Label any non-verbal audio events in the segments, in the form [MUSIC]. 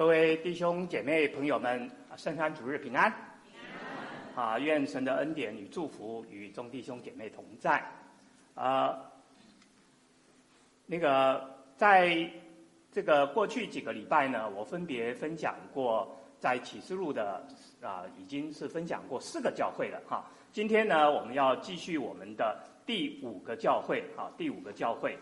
各位弟兄姐妹朋友们，圣山主日平安。啊，愿神的恩典与祝福与众弟兄姐妹同在。啊，那个在这个过去几个礼拜呢，我分别分享过在启示录的啊，已经是分享过四个教会了哈。今天呢，我们要继续我们的第五个教会啊，第五个教会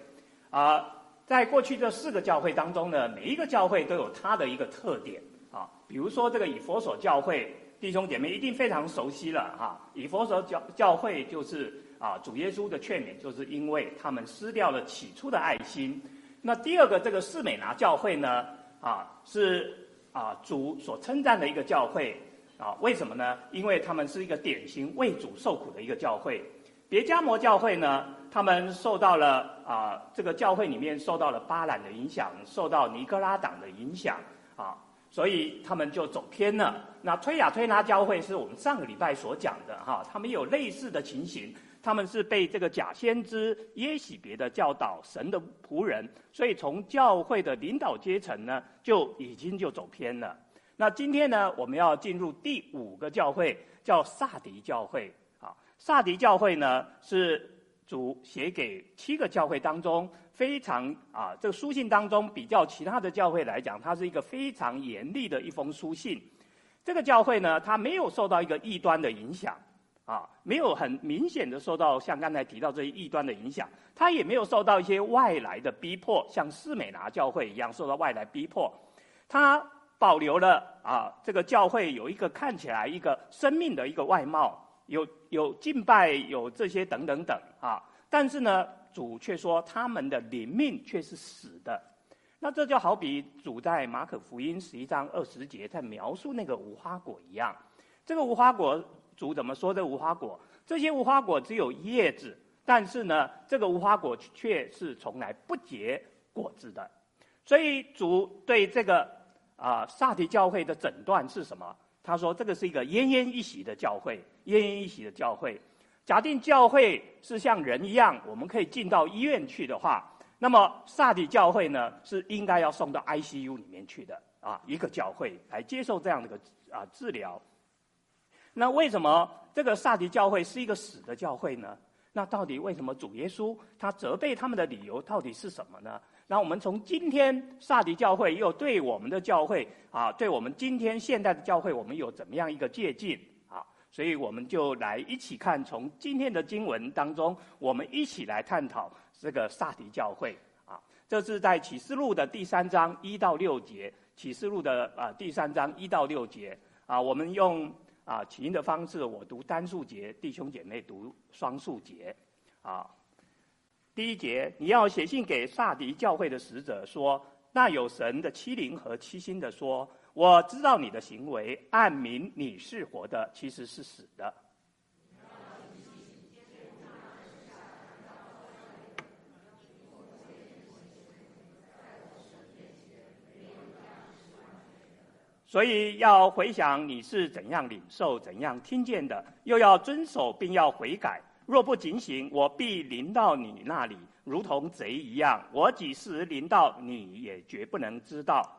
啊。在过去这四个教会当中呢，每一个教会都有它的一个特点啊。比如说这个以佛所教会，弟兄姐妹一定非常熟悉了哈。以佛所教教会就是啊，主耶稣的劝勉，就是因为他们失掉了起初的爱心。那第二个这个士美拿教会呢，啊是啊主所称赞的一个教会啊。为什么呢？因为他们是一个典型为主受苦的一个教会。别加摩教会呢，他们受到了啊，这个教会里面受到了巴兰的影响，受到尼哥拉党的影响啊，所以他们就走偏了。那推雅推拿教会是我们上个礼拜所讲的哈，他们有类似的情形，他们是被这个假先知耶洗别的教导神的仆人，所以从教会的领导阶层呢，就已经就走偏了。那今天呢，我们要进入第五个教会，叫撒迪教会。撒迪教会呢，是主写给七个教会当中非常啊，这个书信当中比较其他的教会来讲，它是一个非常严厉的一封书信。这个教会呢，它没有受到一个异端的影响，啊，没有很明显的受到像刚才提到这些异端的影响，它也没有受到一些外来的逼迫，像士美拿教会一样受到外来逼迫。它保留了啊，这个教会有一个看起来一个生命的一个外貌。有有敬拜，有这些等等等啊，但是呢，主却说他们的灵命却是死的。那这就好比主在马可福音十一章二十节在描述那个无花果一样。这个无花果，主怎么说？这无花果，这些无花果只有叶子，但是呢，这个无花果却是从来不结果子的。所以主对这个啊撒狄教会的诊断是什么？他说：“这个是一个奄奄一息的教会，奄奄一息的教会。假定教会是像人一样，我们可以进到医院去的话，那么撒迪教会呢，是应该要送到 ICU 里面去的啊，一个教会来接受这样的一个啊治疗。那为什么这个撒迪教会是一个死的教会呢？那到底为什么主耶稣他责备他们的理由到底是什么呢？”那我们从今天撒迪教会又对我们的教会啊，对我们今天现代的教会，我们有怎么样一个借鉴？所以我们就来一起看，从今天的经文当中，我们一起来探讨这个撒迪教会啊。这是在启示录的第三章一到六节，启示录的啊第三章一到六节啊，我们用啊起音的方式，我读单数节，弟兄姐妹读双数节啊。第一节，你要写信给撒迪教会的使者说：那有神的七灵和七星的说，我知道你的行为，暗明你是活的，其实是死的。所以要回想你是怎样领受、怎样听见的，又要遵守，并要悔改。若不警醒，我必临到你那里，如同贼一样。我几时临到你，也绝不能知道。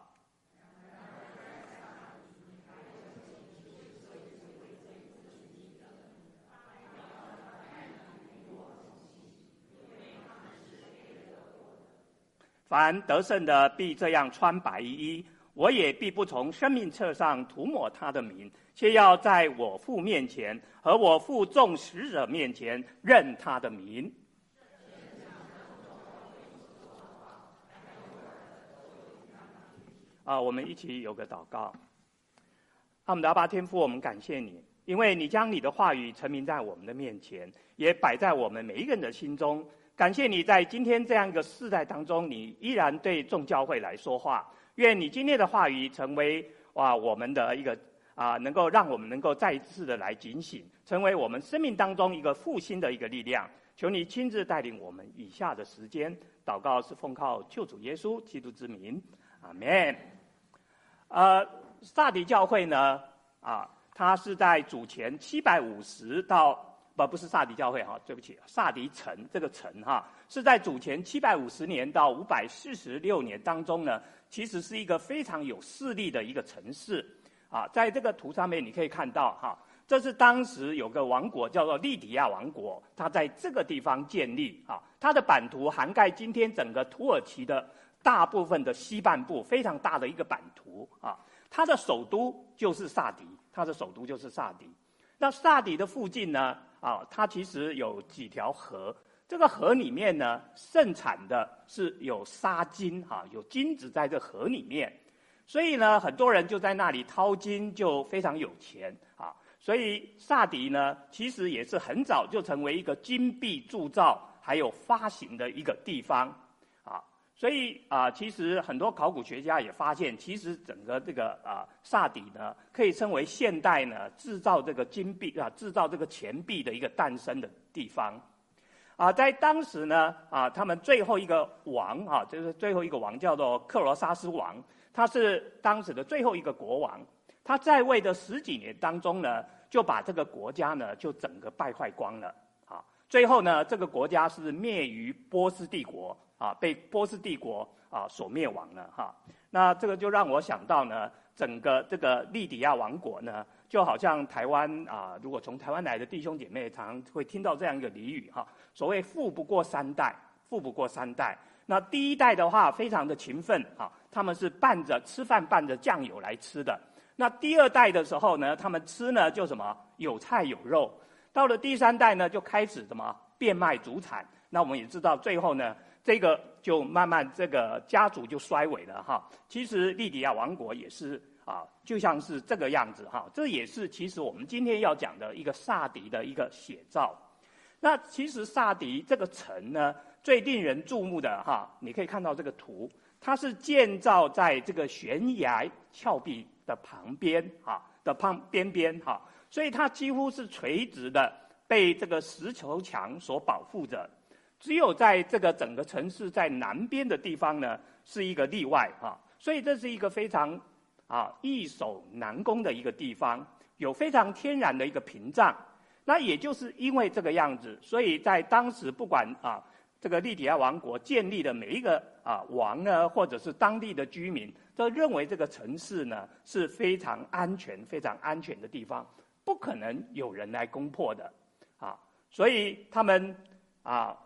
凡得胜的，必这样穿白衣。我也必不从生命册上涂抹他的名，却要在我父面前和我父众使者面前认他的名。啊，我们一起有个祷告。阿们，阿爸天父，我们感谢你，因为你将你的话语沉明在我们的面前，也摆在我们每一个人的心中。感谢你在今天这样一个世代当中，你依然对众教会来说话。愿你今天的话语成为哇我们的一个啊，能够让我们能够再一次的来警醒，成为我们生命当中一个复兴的一个力量。求你亲自带领我们以下的时间祷告，是奉靠救主耶稣基督之名，阿门。呃，撒狄教会呢啊，它是在主前七百五十到不不是萨迪教会哈，对不起，萨迪城这个城哈，是在主前七百五十年到五百四十六年当中呢，其实是一个非常有势力的一个城市啊。在这个图上面你可以看到哈，这是当时有个王国叫做利底亚王国，它在这个地方建立啊，它的版图涵盖今天整个土耳其的大部分的西半部，非常大的一个版图啊。它的首都就是萨迪，它的首都就是萨迪。那萨迪的附近呢？啊，它其实有几条河，这个河里面呢，盛产的是有沙金，哈，有金子在这河里面，所以呢，很多人就在那里淘金，就非常有钱啊。所以萨迪呢，其实也是很早就成为一个金币铸造还有发行的一个地方。所以啊，其实很多考古学家也发现，其实整个这个啊萨底呢，可以称为现代呢制造这个金币啊制造这个钱币的一个诞生的地方。啊，在当时呢啊，他们最后一个王啊，就是最后一个王叫做克罗萨斯王，他是当时的最后一个国王。他在位的十几年当中呢，就把这个国家呢就整个败坏光了。啊，最后呢，这个国家是灭于波斯帝国。啊，被波斯帝国啊所灭亡了哈。那这个就让我想到呢，整个这个利底亚王国呢，就好像台湾啊，如果从台湾来的弟兄姐妹，常常会听到这样一个俚语哈，所谓“富不过三代”，富不过三代。那第一代的话，非常的勤奋啊，他们是拌着吃饭拌着酱油来吃的。那第二代的时候呢，他们吃呢就什么有菜有肉。到了第三代呢，就开始什么变卖祖产。那我们也知道，最后呢。这个就慢慢这个家族就衰微了哈。其实利迪亚王国也是啊，就像是这个样子哈。这也是其实我们今天要讲的一个萨迪的一个写照。那其实萨迪这个城呢，最令人注目的哈，你可以看到这个图，它是建造在这个悬崖峭壁的旁边哈的旁边边哈，所以它几乎是垂直的被这个石头墙所保护着。只有在这个整个城市在南边的地方呢，是一个例外哈，所以这是一个非常啊易守难攻的一个地方，有非常天然的一个屏障。那也就是因为这个样子，所以在当时不管啊这个利底亚王国建立的每一个啊王呢，或者是当地的居民，都认为这个城市呢是非常安全、非常安全的地方，不可能有人来攻破的啊，所以他们啊。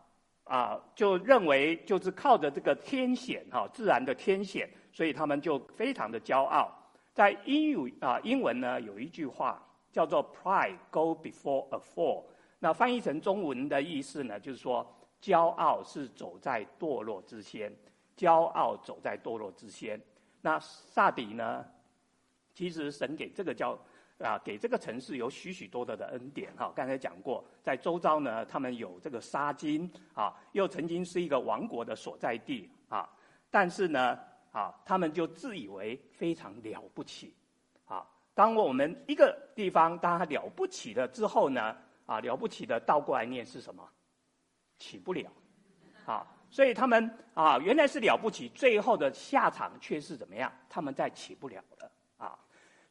啊，就认为就是靠着这个天险哈，自然的天险，所以他们就非常的骄傲。在英语啊，英文呢有一句话叫做 “Pride go before a fall”，那翻译成中文的意思呢，就是说骄傲是走在堕落之先，骄傲走在堕落之先。那萨底呢，其实神给这个叫。啊，给这个城市有许许多多的恩典哈。刚才讲过，在周遭呢，他们有这个沙金啊，又曾经是一个王国的所在地啊。但是呢，啊，他们就自以为非常了不起啊。当我们一个地方当它了不起了之后呢，啊，了不起的倒过来念是什么？起不了啊。所以他们啊，原来是了不起，最后的下场却是怎么样？他们再起不了了。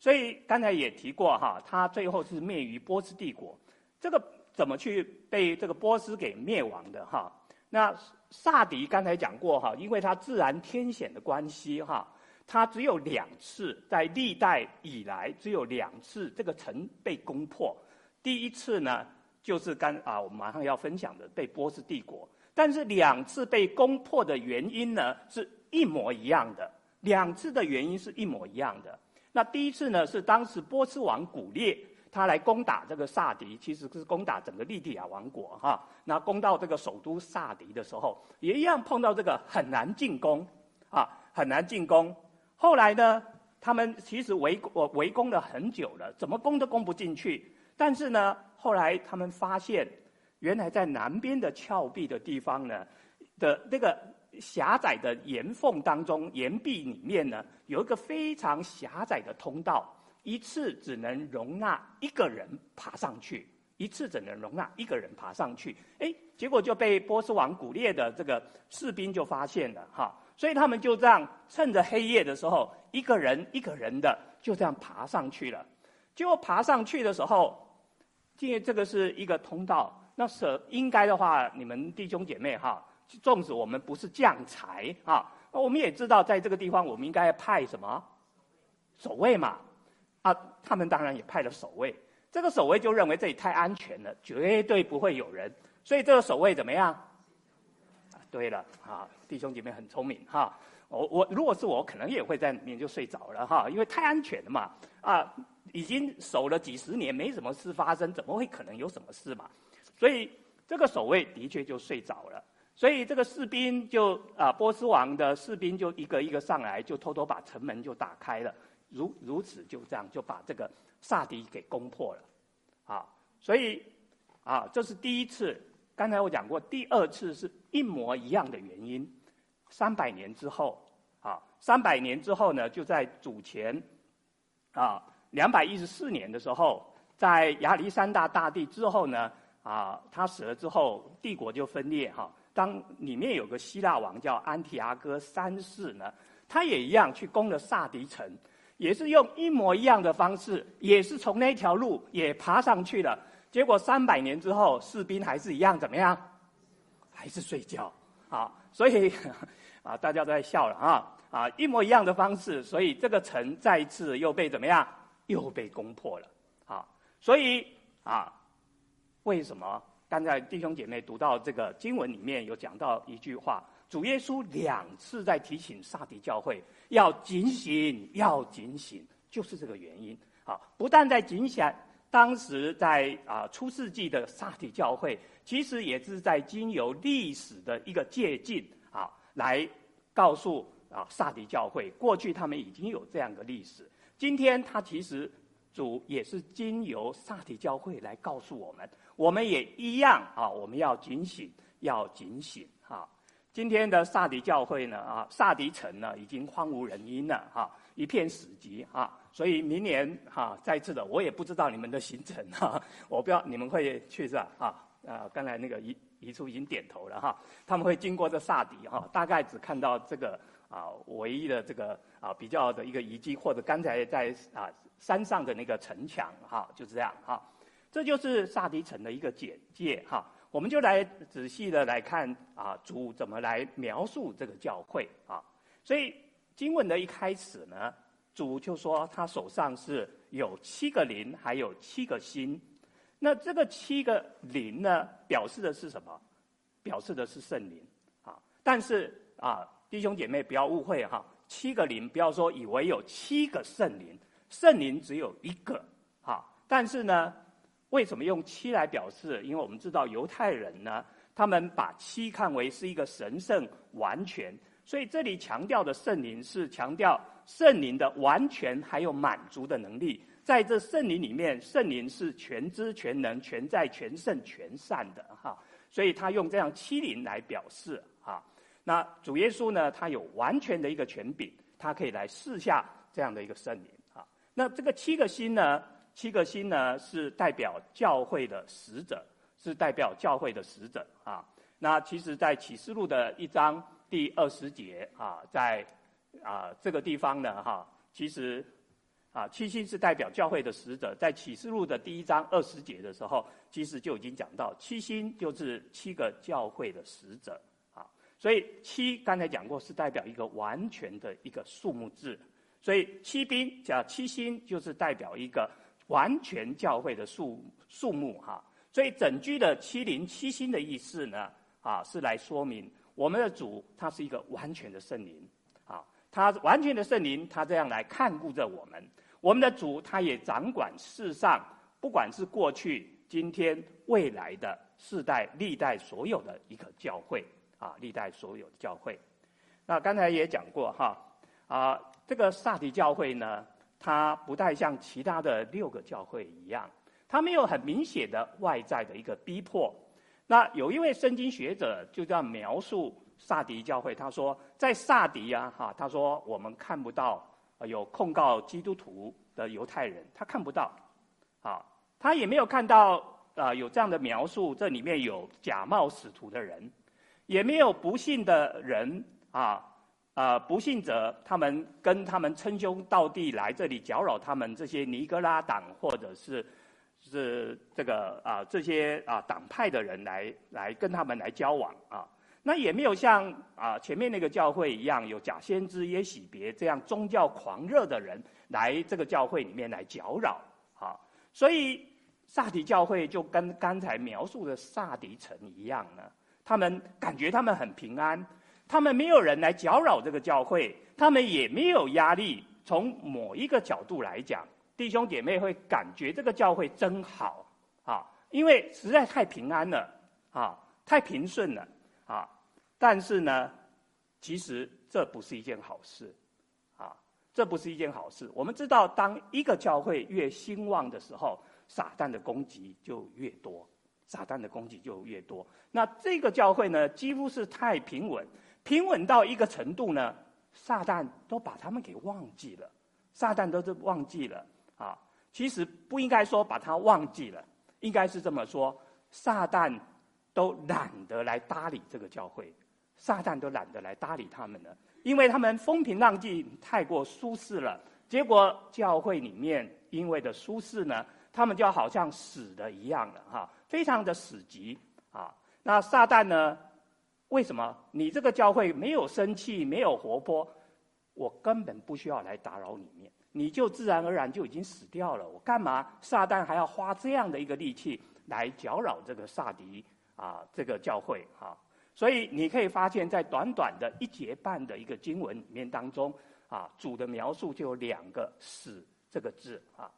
所以刚才也提过哈，他最后是灭于波斯帝国，这个怎么去被这个波斯给灭亡的哈？那萨迪刚才讲过哈，因为它自然天险的关系哈，它只有两次在历代以来只有两次这个城被攻破，第一次呢就是刚啊我们马上要分享的被波斯帝国，但是两次被攻破的原因呢是一模一样的，两次的原因是一模一样的。那第一次呢，是当时波斯王古列他来攻打这个萨迪，其实是攻打整个利底亚王国哈。那攻到这个首都萨迪的时候，也一样碰到这个很难进攻，啊，很难进攻。后来呢，他们其实围我围攻了很久了，怎么攻都攻不进去。但是呢，后来他们发现，原来在南边的峭壁的地方呢的那个。狭窄的岩缝当中，岩壁里面呢，有一个非常狭窄的通道，一次只能容纳一个人爬上去，一次只能容纳一个人爬上去。哎，结果就被波斯王古列的这个士兵就发现了哈，所以他们就这样趁着黑夜的时候，一个人一个人的就这样爬上去了。结果爬上去的时候，因为这个是一个通道。那是应该的话，你们弟兄姐妹哈，纵使我们不是将才啊，我们也知道在这个地方，我们应该派什么守卫嘛？啊，他们当然也派了守卫。这个守卫就认为这里太安全了，绝对不会有人，所以这个守卫怎么样？对了，啊，弟兄姐妹很聪明哈。我我如果是我，可能也会在里面就睡着了哈，因为太安全了嘛。啊，已经守了几十年，没什么事发生，怎么会可能有什么事嘛？所以这个守卫的确就睡着了，所以这个士兵就啊，波斯王的士兵就一个一个上来，就偷偷把城门就打开了，如如此就这样就把这个萨迪给攻破了，啊，所以啊，这是第一次。刚才我讲过，第二次是一模一样的原因。三百年之后，啊，三百年之后呢，就在主前啊两百一十四年的时候，在亚历山大大帝之后呢。啊，他死了之后，帝国就分裂哈。当里面有个希腊王叫安提阿哥三世呢，他也一样去攻了萨迪城，也是用一模一样的方式，也是从那条路也爬上去了。结果三百年之后，士兵还是一样怎么样？还是睡觉啊？所以 [LAUGHS] 啊，大家都在笑了啊啊，一模一样的方式，所以这个城再一次又被怎么样？又被攻破了啊！所以啊。为什么？刚才弟兄姐妹读到这个经文里面有讲到一句话，主耶稣两次在提醒撒狄教会要警醒，要警醒，就是这个原因。啊，不但在警醒，当时在啊初世纪的撒狄教会，其实也是在经由历史的一个借鉴啊，来告诉啊撒狄教会，过去他们已经有这样的历史。今天他其实主也是经由撒狄教会来告诉我们。我们也一样啊！我们要警醒，要警醒哈！今天的萨迪教会呢啊，萨迪城呢已经荒无人烟了哈，一片死寂啊！所以明年哈，再次的我也不知道你们的行程哈，[LAUGHS] 我不知道你们会去是吧？啊啊！刚才那个一一处已经点头了哈，他们会经过这萨迪哈，大概只看到这个啊唯一的这个啊比较的一个遗迹，或者刚才在啊山上的那个城墙哈，就是这样哈。这就是撒迪城的一个简介哈，我们就来仔细的来看啊，主怎么来描述这个教会啊？所以经文的一开始呢，主就说他手上是有七个灵，还有七个星。那这个七个灵呢，表示的是什么？表示的是圣灵啊。但是啊，弟兄姐妹不要误会哈，七个灵不要说以为有七个圣灵，圣灵只有一个哈。但是呢。为什么用七来表示？因为我们知道犹太人呢，他们把七看为是一个神圣完全，所以这里强调的圣灵是强调圣灵的完全还有满足的能力。在这圣灵里面，圣灵是全知全能、全在全胜全善的哈，所以他用这样七灵来表示哈。那主耶稣呢，他有完全的一个权柄，他可以来试下这样的一个圣灵哈。那这个七个星呢？七个星呢，是代表教会的使者，是代表教会的使者啊。那其实，在启示录的一章第二十节啊，在啊这个地方呢，哈，其实啊七星是代表教会的使者，在启示录的第一章二十节的时候，其实就已经讲到七星就是七个教会的使者啊。所以七刚才讲过，是代表一个完全的一个数目字，所以七兵叫七星，就是代表一个。完全教会的数数目哈，所以整句的七灵七星的意思呢，啊，是来说明我们的主他是一个完全的圣灵，啊，他完全的圣灵，他这样来看顾着我们。我们的主他也掌管世上，不管是过去、今天、未来的世代、历代所有的一个教会，啊，历代所有的教会。那刚才也讲过哈，啊，这个撒狄教会呢。它不太像其他的六个教会一样，它没有很明显的外在的一个逼迫。那有一位圣经学者就这样描述撒迪教会，他说，在撒狄啊，哈，他说我们看不到有控告基督徒的犹太人，他看不到，啊，他也没有看到啊有这样的描述，这里面有假冒使徒的人，也没有不信的人啊。啊、呃，不信者，他们跟他们称兄道弟来这里搅扰他们这些尼哥拉党或者是是这个啊这些啊党派的人来来跟他们来交往啊。那也没有像啊前面那个教会一样有假先知耶洗别这样宗教狂热的人来这个教会里面来搅扰啊。所以撒狄教会就跟刚才描述的萨迪城一样呢，他们感觉他们很平安，他们没有人来搅扰这个教会，他们也没有压力。从某一个角度来讲，弟兄姐妹会感觉这个教会真好啊，因为实在太平安了啊，太平顺了。啊，但是呢，其实这不是一件好事，啊，这不是一件好事。我们知道，当一个教会越兴旺的时候，撒旦的攻击就越多，撒旦的攻击就越多。那这个教会呢，几乎是太平稳，平稳到一个程度呢，撒旦都把他们给忘记了，撒旦都是忘记了啊。其实不应该说把他忘记了，应该是这么说，撒旦。都懒得来搭理这个教会，撒旦都懒得来搭理他们了，因为他们风平浪静，太过舒适了。结果教会里面因为的舒适呢，他们就好像死的一样了哈，非常的死寂啊。那撒旦呢？为什么你这个教会没有生气，没有活泼？我根本不需要来打扰你面，你就自然而然就已经死掉了。我干嘛？撒旦还要花这样的一个力气来搅扰这个撒迪？啊，这个教会哈、啊，所以你可以发现，在短短的一节半的一个经文里面当中，啊，主的描述就有两个“死”这个字啊。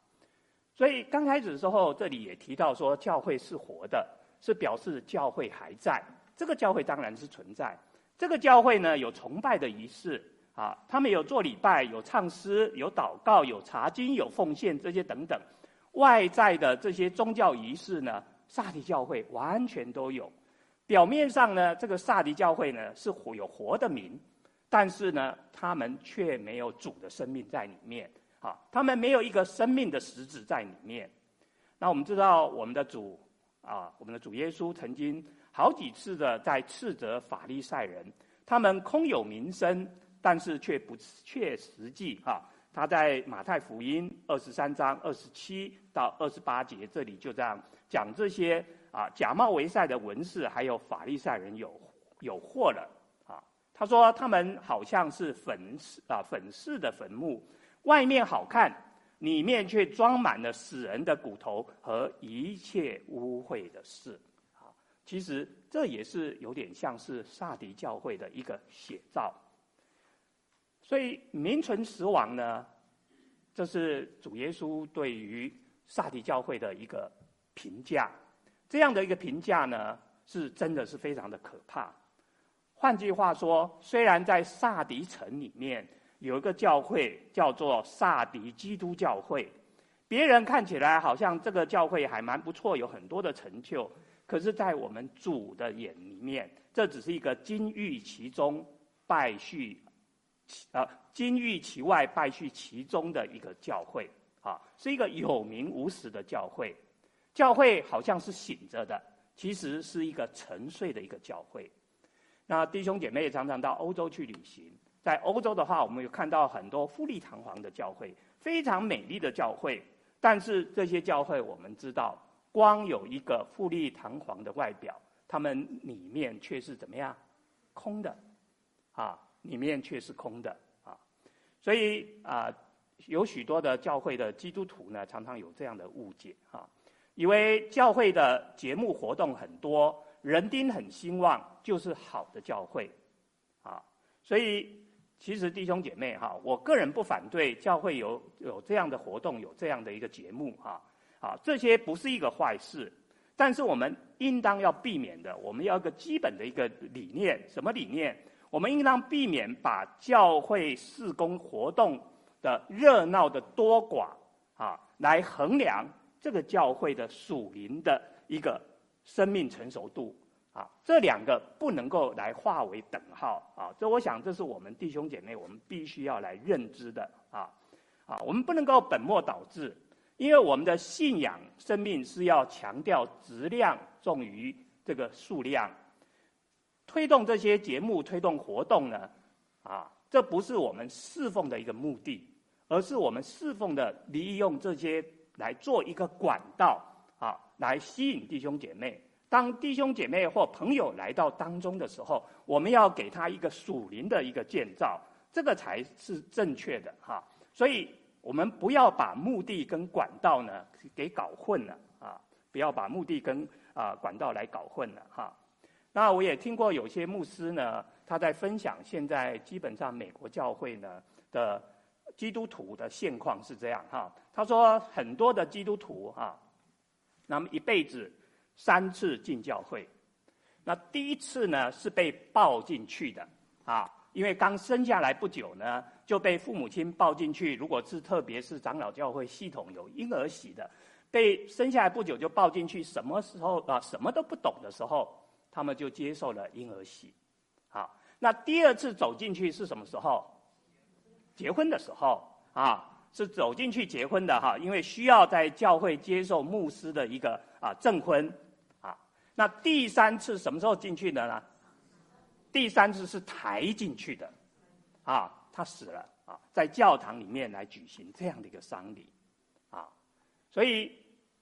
所以刚开始的时候，这里也提到说，教会是活的，是表示教会还在。这个教会当然是存在。这个教会呢，有崇拜的仪式啊，他们有做礼拜，有唱诗，有祷告，有查经，有奉献这些等等，外在的这些宗教仪式呢。萨迪教会完全都有，表面上呢，这个萨迪教会呢是活有活的名，但是呢，他们却没有主的生命在里面啊，他们没有一个生命的实质在里面。那我们知道，我们的主啊，我们的主耶稣曾经好几次的在斥责法利赛人，他们空有名声，但是却不切实际哈。他在马太福音二十三章二十七到二十八节这里就这样。讲这些啊，假冒为善的文士，还有法利赛人有有祸了啊！他说他们好像是粉啊粉饰的坟墓，外面好看，里面却装满了死人的骨头和一切污秽的事！其实这也是有点像是撒迪教会的一个写照。所以名存实亡呢，这是主耶稣对于撒迪教会的一个。评价这样的一个评价呢，是真的是非常的可怕。换句话说，虽然在撒迪城里面有一个教会叫做撒迪基督教会，别人看起来好像这个教会还蛮不错，有很多的成就，可是，在我们主的眼里面，这只是一个金玉其中败絮，啊，金玉其外败絮其中的一个教会啊，是一个有名无实的教会。教会好像是醒着的，其实是一个沉睡的一个教会。那弟兄姐妹也常常到欧洲去旅行，在欧洲的话，我们有看到很多富丽堂皇的教会，非常美丽的教会。但是这些教会，我们知道，光有一个富丽堂皇的外表，他们里面却是怎么样？空的，啊，里面却是空的啊。所以啊，有许多的教会的基督徒呢，常常有这样的误解啊。以为教会的节目活动很多，人丁很兴旺，就是好的教会，啊，所以其实弟兄姐妹哈，我个人不反对教会有有这样的活动，有这样的一个节目哈，啊，啊这些不是一个坏事，但是我们应当要避免的，我们要一个基本的一个理念，什么理念？我们应当避免把教会事工活动的热闹的多寡啊，来衡量。这个教会的属灵的一个生命成熟度啊，这两个不能够来划为等号啊。这我想，这是我们弟兄姐妹我们必须要来认知的啊啊。我们不能够本末倒置，因为我们的信仰生命是要强调质量重于这个数量。推动这些节目、推动活动呢，啊，这不是我们侍奉的一个目的，而是我们侍奉的利用这些。来做一个管道啊，来吸引弟兄姐妹。当弟兄姐妹或朋友来到当中的时候，我们要给他一个属灵的一个建造，这个才是正确的哈。所以，我们不要把目的跟管道呢给搞混了啊！不要把目的跟啊管道来搞混了哈。那我也听过有些牧师呢，他在分享现在基本上美国教会呢的基督徒的现况是这样哈。他说很多的基督徒哈，那么一辈子。三次进教会，那第一次呢是被抱进去的啊，因为刚生下来不久呢就被父母亲抱进去。如果是特别是长老教会系统有婴儿洗的，被生下来不久就抱进去，什么时候啊什么都不懂的时候，他们就接受了婴儿洗。好，那第二次走进去是什么时候？结婚的时候啊，是走进去结婚的哈，因为需要在教会接受牧师的一个啊证婚。啊那第三次什么时候进去的呢？第三次是抬进去的，啊，他死了啊，在教堂里面来举行这样的一个丧礼，啊，所以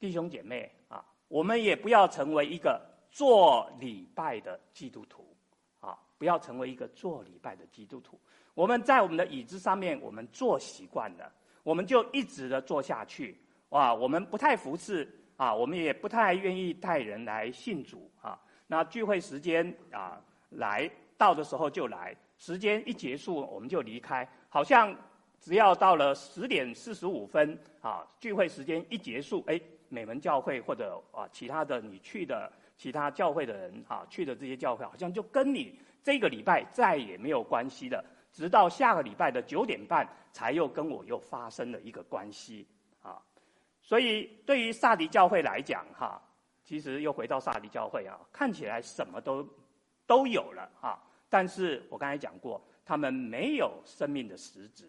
弟兄姐妹啊，我们也不要成为一个做礼拜的基督徒，啊，不要成为一个做礼拜的基督徒。我们在我们的椅子上面，我们坐习惯了，我们就一直的坐下去，哇，我们不太服侍。啊，我们也不太愿意带人来信主啊。那聚会时间啊，来到的时候就来，时间一结束我们就离开。好像只要到了十点四十五分啊，聚会时间一结束，哎，美门教会或者啊其他的你去的其他教会的人啊，去的这些教会，好像就跟你这个礼拜再也没有关系了，直到下个礼拜的九点半才又跟我又发生了一个关系啊。所以，对于萨迪教会来讲，哈，其实又回到萨迪教会啊，看起来什么都都有了啊，但是我刚才讲过，他们没有生命的实质，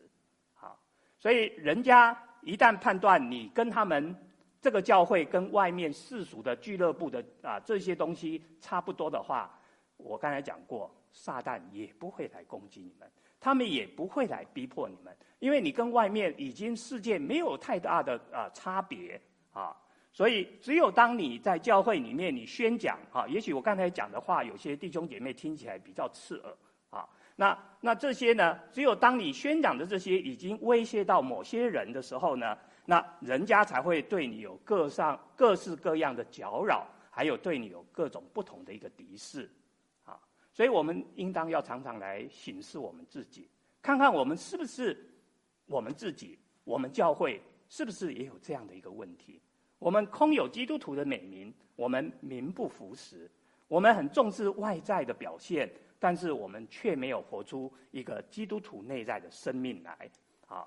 哈，所以人家一旦判断你跟他们这个教会跟外面世俗的俱乐部的啊这些东西差不多的话，我刚才讲过，撒旦也不会来攻击你们。他们也不会来逼迫你们，因为你跟外面已经世界没有太大的啊差别啊，所以只有当你在教会里面你宣讲啊，也许我刚才讲的话有些弟兄姐妹听起来比较刺耳啊，那那这些呢，只有当你宣讲的这些已经威胁到某些人的时候呢，那人家才会对你有各上各式各样的搅扰，还有对你有各种不同的一个敌视。啊所以我们应当要常常来审视我们自己，看看我们是不是我们自己，我们教会是不是也有这样的一个问题？我们空有基督徒的美名，我们名不符实，我们很重视外在的表现，但是我们却没有活出一个基督徒内在的生命来。啊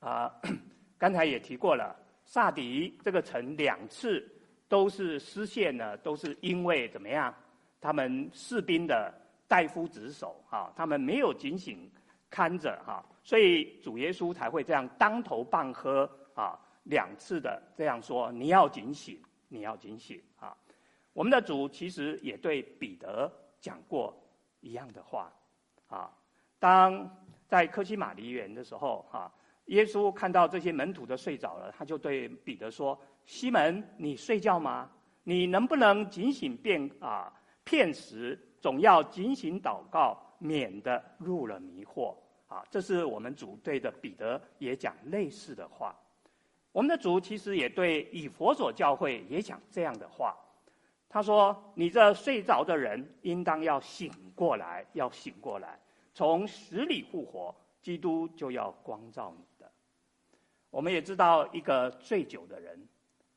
啊，[COUGHS] 刚才也提过了，撒狄这个城两次都是失陷呢，都是因为怎么样？他们士兵的大夫职守，哈，他们没有警醒看着，哈，所以主耶稣才会这样当头棒喝，啊，两次的这样说：你要警醒，你要警醒，啊。我们的主其实也对彼得讲过一样的话，啊，当在科西马尼园的时候，哈，耶稣看到这些门徒都睡着了，他就对彼得说：西门，你睡觉吗？你能不能警醒便啊？片时总要警醒祷告，免得入了迷惑。啊，这是我们主对的彼得也讲类似的话。我们的主其实也对以佛所教会也讲这样的话。他说：“你这睡着的人，应当要醒过来，要醒过来，从死里复活，基督就要光照你的。”我们也知道一个醉酒的人，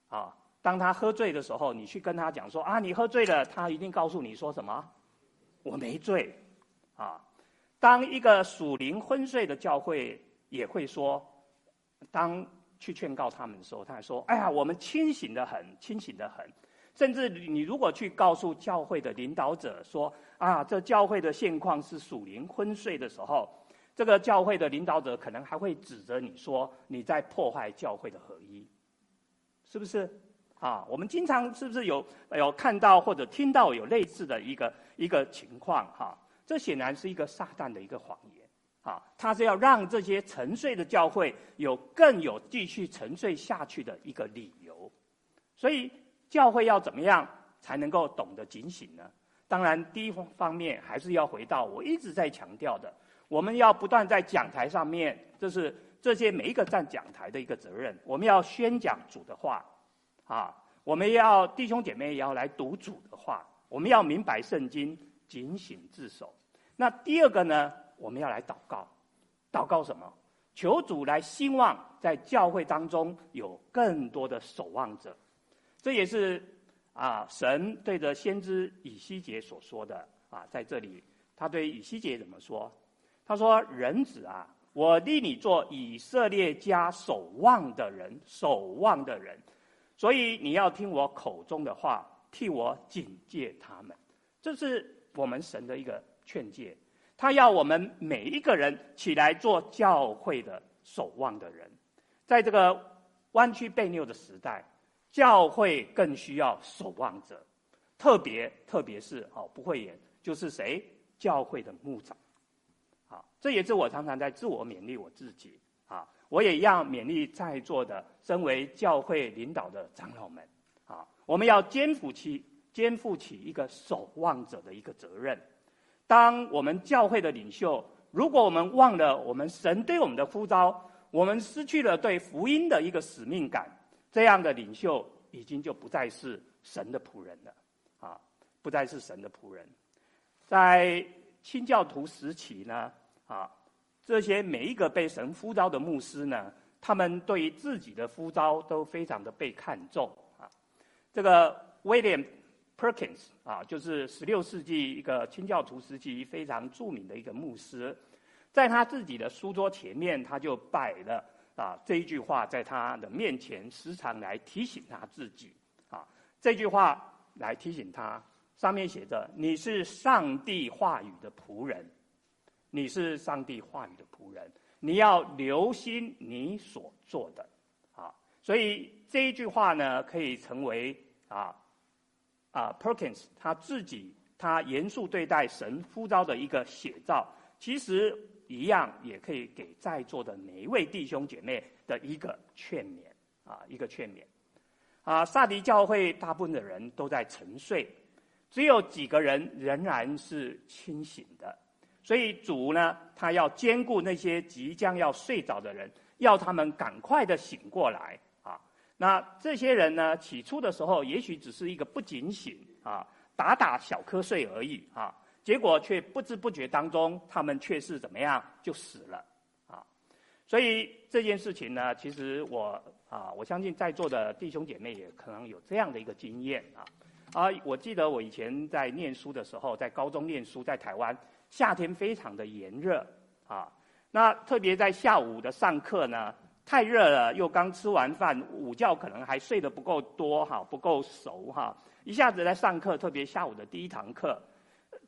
啊。当他喝醉的时候，你去跟他讲说啊，你喝醉了，他一定告诉你说什么？我没醉，啊。当一个属灵昏睡的教会也会说，当去劝告他们的时候，他还说，哎呀，我们清醒得很，清醒得很。甚至你如果去告诉教会的领导者说，啊，这教会的现况是属灵昏睡的时候，这个教会的领导者可能还会指责你说，你在破坏教会的合一，是不是？啊，我们经常是不是有有看到或者听到有类似的一个一个情况？哈、这显然是一个撒旦的一个谎言。啊，他是要让这些沉睡的教会有更有继续沉睡下去的一个理由。所以教会要怎么样才能够懂得警醒呢？当然，第一方面还是要回到我一直在强调的，我们要不断在讲台上面，这是这些每一个站讲台的一个责任。我们要宣讲主的话，啊，我们要弟兄姐妹也要来读主的话，我们要明白圣经，警醒自守。那第二个呢，我们要来祷告，祷告什么？求主来兴旺在教会当中有更多的守望者，这也是。啊，神对着先知以西结所说的啊，在这里，他对以西结怎么说？他说：“人子啊，我立你做以色列家守望的人，守望的人，所以你要听我口中的话，替我警戒他们。”这是我们神的一个劝诫，他要我们每一个人起来做教会的守望的人，在这个弯曲悖谬的时代。教会更需要守望者，特别特别是哦，不会演就是谁？教会的牧长，好，这也是我常常在自我勉励我自己啊，我也要勉励在座的身为教会领导的长老们啊，我们要肩负起肩负起一个守望者的一个责任。当我们教会的领袖，如果我们忘了我们神对我们的呼召，我们失去了对福音的一个使命感。这样的领袖已经就不再是神的仆人了，啊，不再是神的仆人。在清教徒时期呢，啊，这些每一个被神呼召的牧师呢，他们对于自己的呼召都非常的被看重啊。这个 William Perkins 啊，就是十六世纪一个清教徒时期非常著名的一个牧师，在他自己的书桌前面，他就摆了。啊，这一句话在他的面前时常来提醒他自己。啊，这句话来提醒他，上面写着：“你是上帝话语的仆人，你是上帝话语的仆人，你要留心你所做的。”啊，所以这一句话呢，可以成为啊啊 Perkins 他自己他严肃对待神呼召的一个写照。其实。一样也可以给在座的每一位弟兄姐妹的一个劝勉啊，一个劝勉啊。撒迪教会大部分的人都在沉睡，只有几个人仍然是清醒的。所以主呢，他要兼顾那些即将要睡着的人，要他们赶快的醒过来。那这些人呢，起初的时候也许只是一个不警醒啊，打打小瞌睡而已啊。结果却不知不觉当中，他们却是怎么样就死了，啊！所以这件事情呢，其实我啊，我相信在座的弟兄姐妹也可能有这样的一个经验啊。啊，我记得我以前在念书的时候，在高中念书，在台湾夏天非常的炎热啊。那特别在下午的上课呢，太热了，又刚吃完饭，午觉可能还睡得不够多哈，不够熟哈，一下子来上课，特别下午的第一堂课。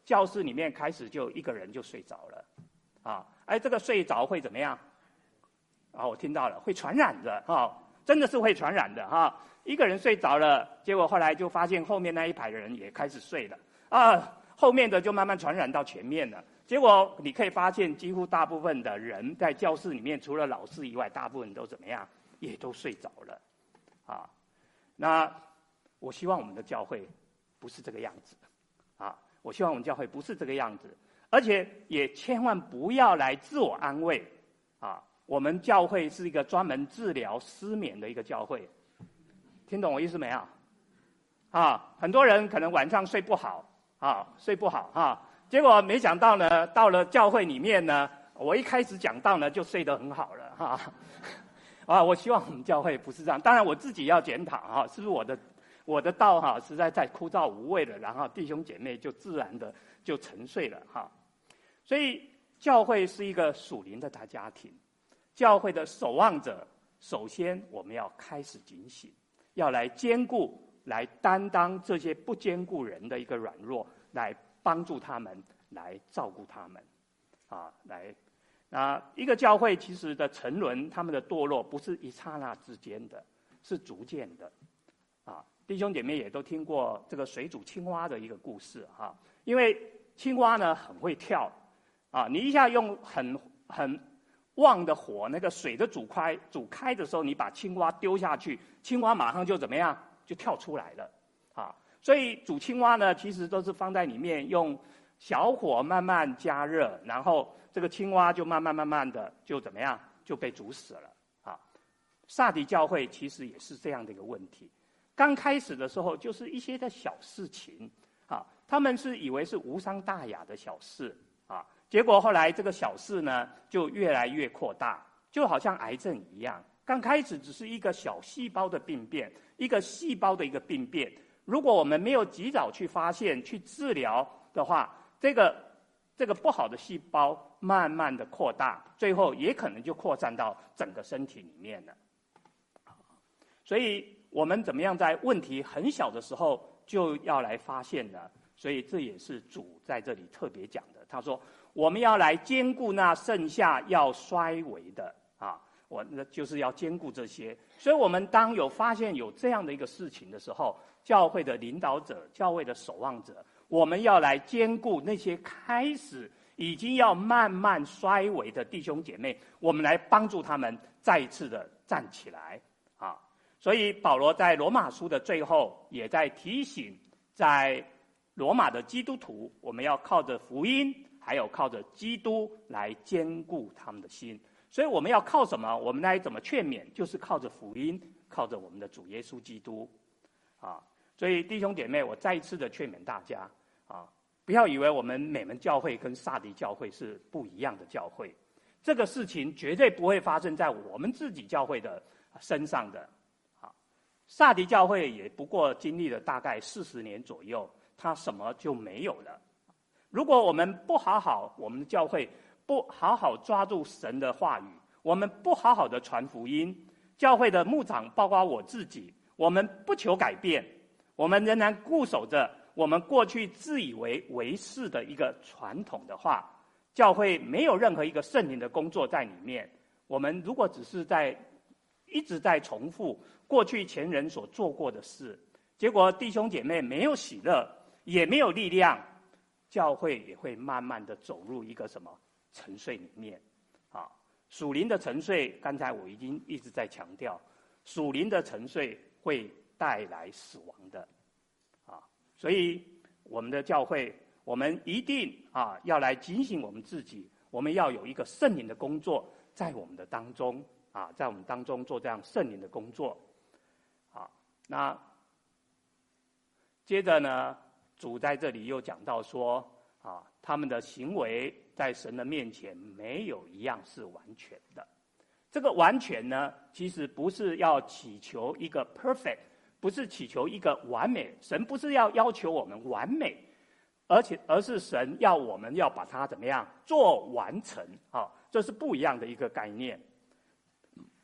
教室里面开始就一个人就睡着了，啊，哎，这个睡着会怎么样？啊，我听到了，会传染的，哈，真的是会传染的，哈。一个人睡着了，结果后来就发现后面那一排的人也开始睡了，啊，后面的就慢慢传染到前面了。结果你可以发现，几乎大部分的人在教室里面，除了老师以外，大部分都怎么样？也都睡着了，啊。那我希望我们的教会不是这个样子。啊我希望我们教会不是这个样子，而且也千万不要来自我安慰，啊，我们教会是一个专门治疗失眠的一个教会，听懂我意思没有？啊，很多人可能晚上睡不好，啊，睡不好啊，结果没想到呢，到了教会里面呢，我一开始讲道呢就睡得很好了，哈，[LAUGHS] 啊，我希望我们教会不是这样，当然我自己要检讨哈，是不是我的？我的道哈实在太枯燥无味了，然后弟兄姐妹就自然的就沉睡了哈。所以教会是一个属灵的大家庭，教会的守望者，首先我们要开始警醒，要来兼顾、来担当这些不兼顾人的一个软弱，来帮助他们，来照顾他们，啊，来，那一个教会其实的沉沦，他们的堕落不是一刹那之间的，是逐渐的，啊。弟兄姐妹也都听过这个水煮青蛙的一个故事哈，因为青蛙呢很会跳，啊，你一下用很很旺的火，那个水的煮开煮开的时候，你把青蛙丢下去，青蛙马上就怎么样就跳出来了，所以煮青蛙呢，其实都是放在里面，用小火慢慢加热，然后这个青蛙就慢慢慢慢的就怎么样就被煮死了，啊，萨迪教会其实也是这样的一个问题，刚开始的时候就是一些的小事情，啊，他们是以为是无伤大雅的小事，啊，结果后来这个小事呢就越来越扩大，就好像癌症一样。刚开始只是一个小细胞的病变，一个细胞的一个病变。如果我们没有及早去发现、去治疗的话，这个这个不好的细胞慢慢的扩大，最后也可能就扩散到整个身体里面了。所以，我们怎么样在问题很小的时候就要来发现呢？所以，这也是主在这里特别讲的。他说，我们要来兼顾那剩下要衰微的啊。我那就是要兼顾这些，所以我们当有发现有这样的一个事情的时候，教会的领导者、教会的守望者，我们要来兼顾那些开始已经要慢慢衰微的弟兄姐妹，我们来帮助他们再一次的站起来啊！所以保罗在罗马书的最后也在提醒，在罗马的基督徒，我们要靠着福音，还有靠着基督来兼顾他们的心。所以我们要靠什么？我们来怎么劝勉？就是靠着福音，靠着我们的主耶稣基督，啊！所以弟兄姐妹，我再一次的劝勉大家啊，不要以为我们美门教会跟撒迪教会是不一样的教会，这个事情绝对不会发生在我们自己教会的身上的。啊，撒迪教会也不过经历了大概四十年左右，它什么就没有了。如果我们不好好，我们的教会。不好好抓住神的话语，我们不好好的传福音，教会的牧长，包括我自己，我们不求改变，我们仍然固守着我们过去自以为为是的一个传统的话，教会没有任何一个圣灵的工作在里面。我们如果只是在一直在重复过去前人所做过的事，结果弟兄姐妹没有喜乐，也没有力量，教会也会慢慢的走入一个什么？沉睡里面，啊，属灵的沉睡，刚才我已经一直在强调，属灵的沉睡会带来死亡的，啊，所以我们的教会，我们一定啊要来警醒我们自己，我们要有一个圣灵的工作在我们的当中，啊，在我们当中做这样圣灵的工作，啊，那接着呢，主在这里又讲到说，啊，他们的行为。在神的面前，没有一样是完全的。这个完全呢，其实不是要祈求一个 perfect，不是祈求一个完美。神不是要要求我们完美，而且而是神要我们要把它怎么样做完成啊？这是不一样的一个概念。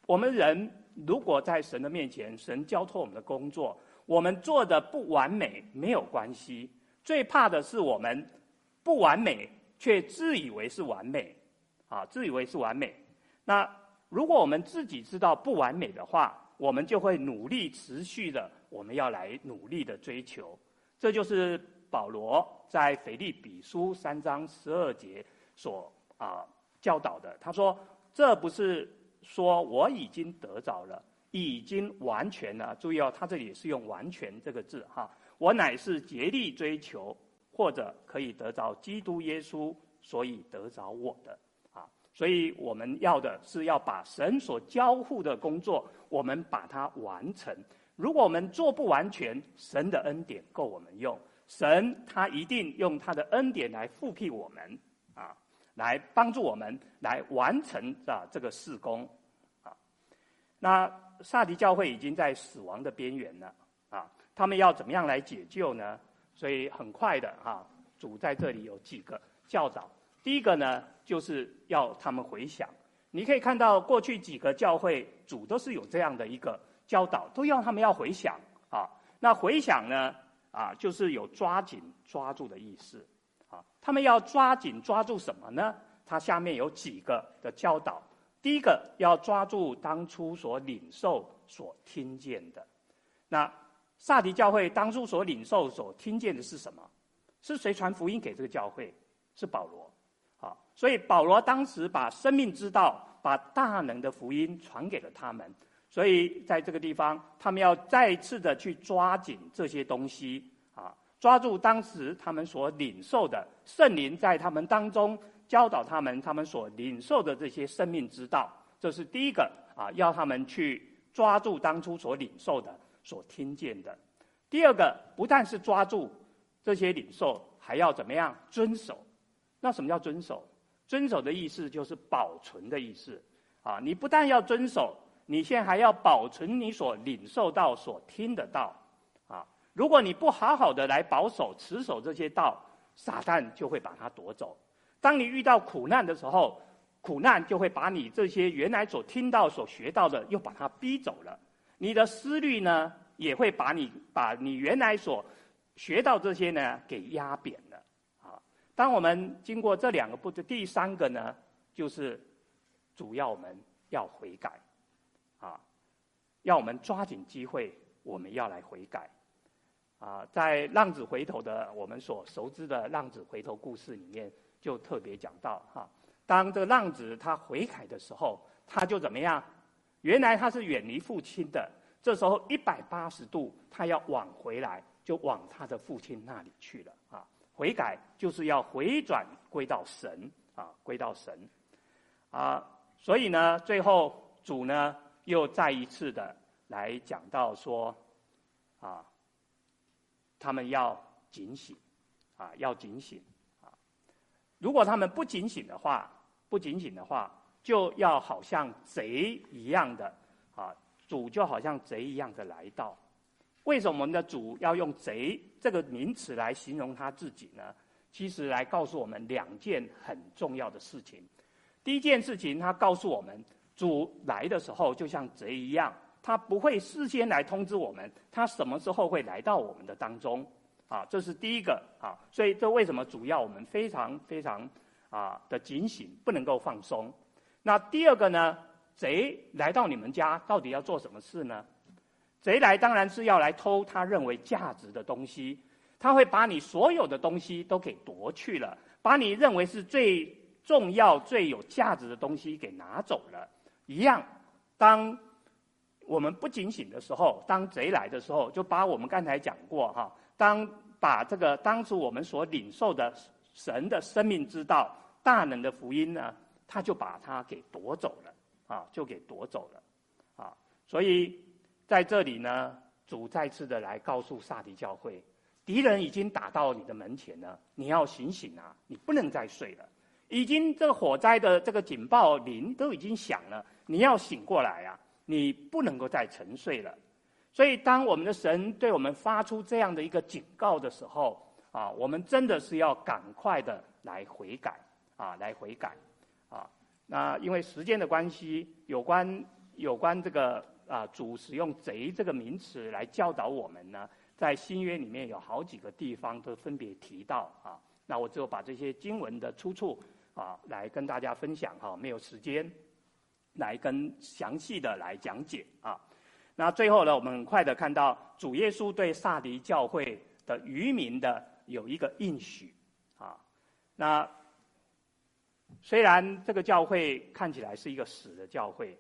我们人如果在神的面前，神交托我们的工作，我们做的不完美没有关系。最怕的是我们不完美。却自以为是完美，啊，自以为是完美。那如果我们自己知道不完美的话，我们就会努力持续的，我们要来努力的追求。这就是保罗在腓立比书三章十二节所啊教导的。他说：“这不是说我已经得着了，已经完全了。注意哦，他这里是用‘完全’这个字哈。我乃是竭力追求。”或者可以得着基督耶稣，所以得着我的，所以我们要的是要把神所交付的工作，我们把它完成。如果我们做不完全，神的恩典够我们用，神他一定用他的恩典来复辟我们啊，来帮助我们来完成啊这个事工啊。那撒迪教会已经在死亡的边缘了啊，他们要怎么样来解救呢？所以很快的哈，主在这里有几个教导。第一个呢，就是要他们回想。你可以看到过去几个教会主都是有这样的一个教导，都要他们要回想啊。那回想呢啊，就是有抓紧抓住的意思啊。他们要抓紧抓住什么呢？他下面有几个的教导。第一个要抓住当初所领受、所听见的。那。撒狄教会当初所领受、所听见的是什么？是谁传福音给这个教会？是保罗。啊，所以保罗当时把生命之道、把大能的福音传给了他们。所以在这个地方，他们要再次的去抓紧这些东西啊，抓住当时他们所领受的圣灵在他们当中教导他们，他们所领受的这些生命之道，这是第一个啊，要他们去抓住当初所领受的、所听见的。第二个，不但是抓住这些领受，还要怎么样遵守？那什么叫遵守？遵守的意思就是保存的意思，啊，你不但要遵守，你现在还要保存你所领受到、所听得到，啊，如果你不好好的来保守、持守这些道，撒旦就会把它夺走。当你遇到苦难的时候，苦难就会把你这些原来所听到、所学到的，又把它逼走了。你的思虑呢，也会把你把你原来所学到这些呢，给压扁。当我们经过这两个步骤，第三个呢，就是主要我们要悔改，啊，要我们抓紧机会，我们要来悔改，啊，在浪子回头的我们所熟知的浪子回头故事里面，就特别讲到哈，当这个浪子他悔改的时候，他就怎么样？原来他是远离父亲的，这时候一百八十度，他要往回来，就往他的父亲那里去了。悔改就是要回转归到神啊，归到神啊，所以呢，最后主呢又再一次的来讲到说啊，他们要警醒啊，要警醒啊。如果他们不警醒的话，不警醒的话，就要好像贼一样的啊，主就好像贼一样的来到。为什么我们的主要用“贼”这个名词来形容他自己呢？其实来告诉我们两件很重要的事情。第一件事情，他告诉我们，主来的时候就像贼一样，他不会事先来通知我们，他什么时候会来到我们的当中。啊，这是第一个啊。所以这为什么主要我们非常非常啊的警醒，不能够放松。那第二个呢？贼来到你们家，到底要做什么事呢？贼来当然是要来偷他认为价值的东西，他会把你所有的东西都给夺去了，把你认为是最重要、最有价值的东西给拿走了。一样，当我们不警醒的时候，当贼来的时候，就把我们刚才讲过哈，当把这个当初我们所领受的神的生命之道、大能的福音呢，他就把它给夺走了啊，就给夺走了啊，所以。在这里呢，主再次的来告诉撒迪教会，敌人已经打到你的门前了，你要醒醒啊！你不能再睡了，已经这个火灾的这个警报铃都已经响了，你要醒过来啊！你不能够再沉睡了。所以，当我们的神对我们发出这样的一个警告的时候，啊，我们真的是要赶快的来悔改啊，来悔改啊！那因为时间的关系，有关有关这个。啊，主使用“贼”这个名词来教导我们呢，在新约里面有好几个地方都分别提到啊。那我只有把这些经文的出处啊，来跟大家分享哈，没有时间来跟详细的来讲解啊。那最后呢，我们很快的看到主耶稣对撒迪教会的渔民的有一个应许啊。那虽然这个教会看起来是一个死的教会。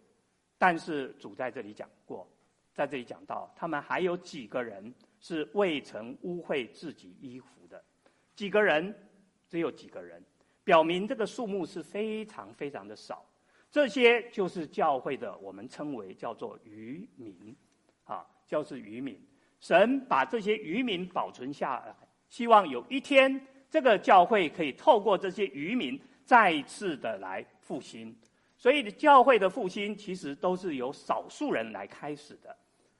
但是主在这里讲过，在这里讲到，他们还有几个人是未曾污秽自己衣服的，几个人，只有几个人，表明这个数目是非常非常的少。这些就是教会的，我们称为叫做渔民，啊，就是渔民。神把这些渔民保存下来，希望有一天这个教会可以透过这些渔民再次的来复兴。所以，教会的复兴其实都是由少数人来开始的，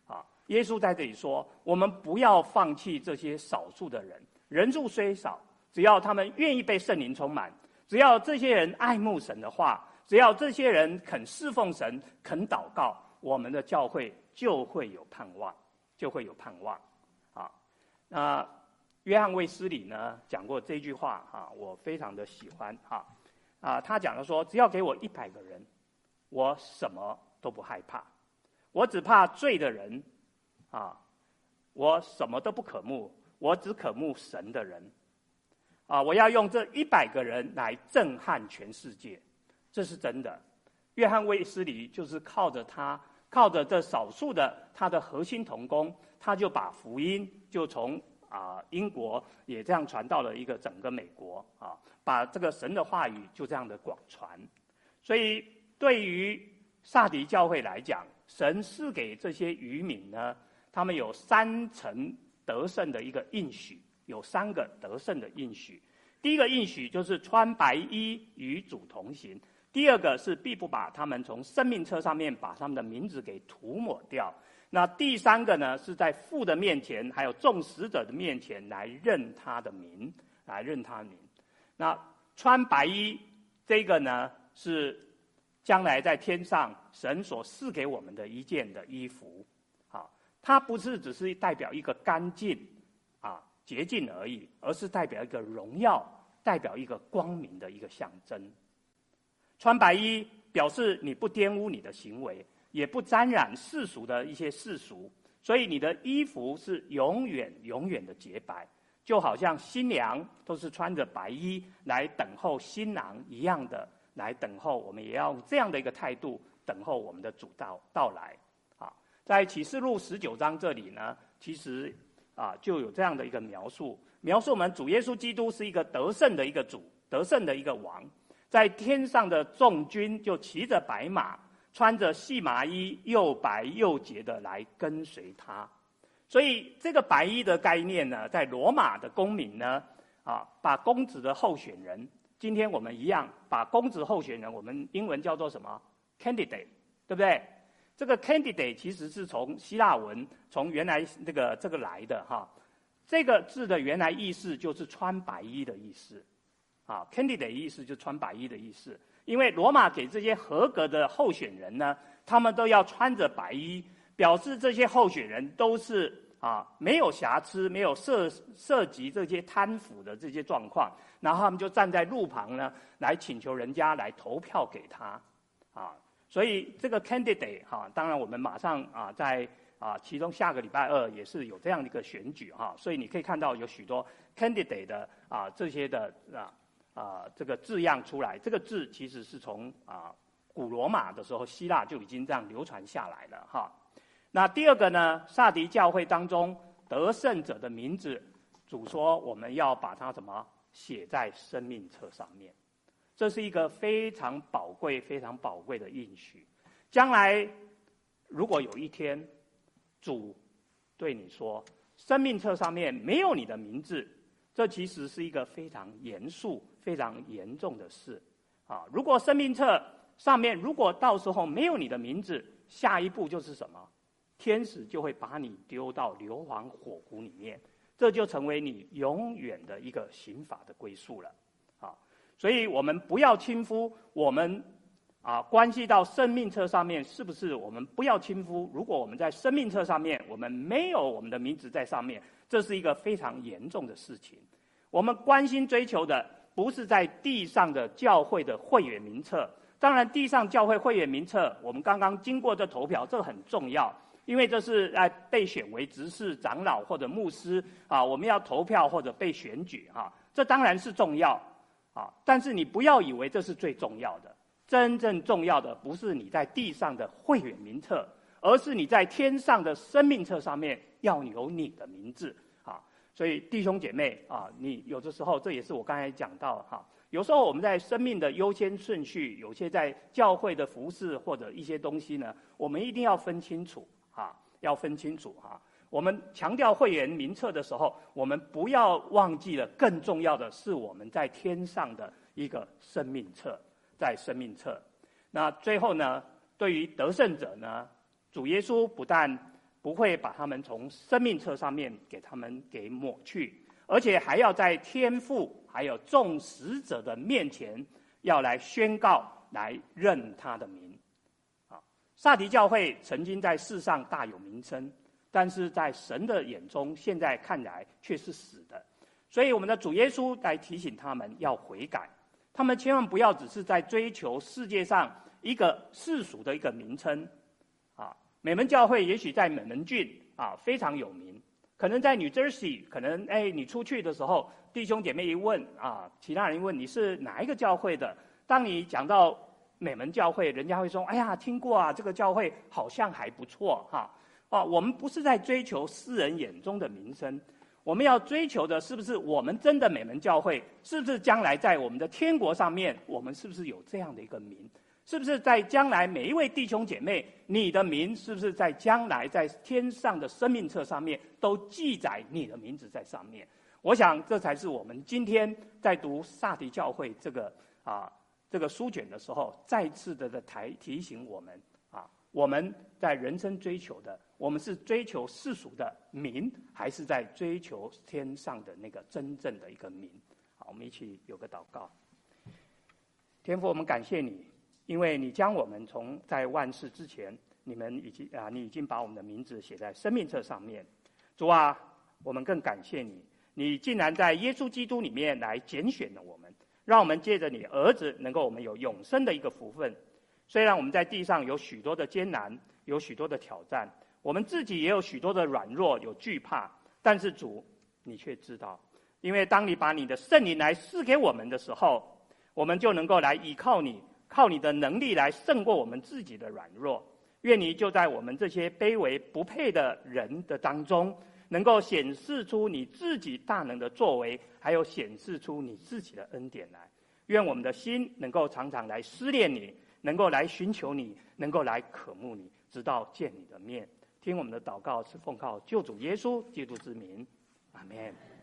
啊，耶稣在这里说，我们不要放弃这些少数的人，人数虽少，只要他们愿意被圣灵充满，只要这些人爱慕神的话，只要这些人肯侍奉神、肯祷告，我们的教会就会有盼望，就会有盼望，啊，那约翰卫斯理呢讲过这句话，哈，我非常的喜欢，哈。啊，他讲的说，只要给我一百个人，我什么都不害怕，我只怕罪的人，啊，我什么都不可慕，我只可慕神的人，啊，我要用这一百个人来震撼全世界，这是真的。约翰卫斯理就是靠着他靠着这少数的他的核心同工，他就把福音就从啊英国也这样传到了一个整个美国啊，把这个神的话语就这样的广传。所以对于撒迪教会来讲，神赐给这些渔民呢，他们有三层得胜的一个应许，有三个得胜的应许。第一个应许就是穿白衣与主同行。第二个是必不把他们从生命册上面把他们的名字给涂抹掉。那第三个呢，是在父的面前，还有众使者的面前来认他的名，来认他名。那穿白衣这个呢，是将来在天上神所赐给我们的一件的衣服。啊，它不是只是代表一个干净啊洁净而已，而是代表一个荣耀，代表一个光明的一个象征。穿白衣表示你不玷污你的行为，也不沾染世俗的一些世俗，所以你的衣服是永远永远的洁白，就好像新娘都是穿着白衣来等候新郎一样的来等候。我们也要这样的一个态度等候我们的主到到来。啊，在启示录十九章这里呢，其实啊就有这样的一个描述，描述我们主耶稣基督是一个得胜的一个主，得胜的一个王。在天上的众军就骑着白马，穿着细麻衣，又白又洁的来跟随他。所以这个白衣的概念呢，在罗马的公民呢，啊，把公子的候选人，今天我们一样把公子候选人，我们英文叫做什么？candidate，对不对？这个 candidate 其实是从希腊文，从原来这个这个来的哈。这个字的原来意思就是穿白衣的意思。啊，candidate 意思就穿白衣的意思。因为罗马给这些合格的候选人呢，他们都要穿着白衣，表示这些候选人都是啊没有瑕疵、没有涉涉及这些贪腐的这些状况。然后他们就站在路旁呢，来请求人家来投票给他。啊，所以这个 candidate 哈，当然我们马上啊在啊其中下个礼拜二也是有这样的一个选举哈，所以你可以看到有许多 candidate 的啊这些的啊。啊、这个字样出来，这个字其实是从啊、古罗马的时候，希腊就已经这样流传下来了哈。那第二个呢，撒迪教会当中得胜者的名字，主说我们要把它怎么写在生命册上面，这是一个非常宝贵、非常宝贵的应许。将来如果有一天主对你说，生命册上面没有你的名字，这其实是一个非常严肃。非常严重的事，啊！如果生命册上面如果到时候没有你的名字，下一步就是什么？天使就会把你丢到硫磺火湖里面，这就成为你永远的一个刑法的归宿了，啊！所以我们不要轻忽我们啊，关系到生命册上面是不是？我们不要轻忽。如果我们在生命册上面，我们没有我们的名字在上面，这是一个非常严重的事情。我们关心追求的。不是在地上的教会的会员名册，当然地上教会会员名册，我们刚刚经过这投票，这很重要，因为这是来被选为执事长老或者牧师啊，我们要投票或者被选举啊，这当然是重要啊，但是你不要以为这是最重要的，真正重要的不是你在地上的会员名册，而是你在天上的生命册上面要有你的名字啊。所以弟兄姐妹啊，你有的时候，这也是我刚才讲到哈，有时候我们在生命的优先顺序，有些在教会的服事或者一些东西呢，我们一定要分清楚哈，要分清楚哈。我们强调会员名册的时候，我们不要忘记了，更重要的是我们在天上的一个生命册，在生命册。那最后呢，对于得胜者呢，主耶稣不但不会把他们从生命册上面给他们给抹去，而且还要在天父还有众使者的面前，要来宣告，来认他的名。啊，撒迪教会曾经在世上大有名声，但是在神的眼中，现在看来却是死的。所以我们的主耶稣来提醒他们要悔改，他们千万不要只是在追求世界上一个世俗的一个名称。美门教会也许在美门郡啊非常有名，可能在 New Jersey，可能哎你出去的时候，弟兄姐妹一问啊，其他人一问你是哪一个教会的，当你讲到美门教会，人家会说：“哎呀，听过啊，这个教会好像还不错哈。”啊，我们不是在追求世人眼中的名声，我们要追求的是不是我们真的美门教会？是不是将来在我们的天国上面，我们是不是有这样的一个名？是不是在将来每一位弟兄姐妹，你的名是不是在将来在天上的生命册上面都记载你的名字在上面？我想这才是我们今天在读撒狄教会这个啊这个书卷的时候，再次的的提提醒我们啊，我们在人生追求的，我们是追求世俗的名，还是在追求天上的那个真正的一个名？好，我们一起有个祷告。天父，我们感谢你。因为你将我们从在万世之前，你们已经啊，你已经把我们的名字写在生命册上面。主啊，我们更感谢你，你竟然在耶稣基督里面来拣选了我们，让我们借着你儿子，能够我们有永生的一个福分。虽然我们在地上有许多的艰难，有许多的挑战，我们自己也有许多的软弱，有惧怕，但是主，你却知道，因为当你把你的圣灵来赐给我们的时候，我们就能够来依靠你。靠你的能力来胜过我们自己的软弱，愿你就在我们这些卑微不配的人的当中，能够显示出你自己大能的作为，还有显示出你自己的恩典来。愿我们的心能够常常来思念你，能够来寻求你，能够来渴慕你，直到见你的面。听我们的祷告是奉靠救主耶稣基督之名，阿门。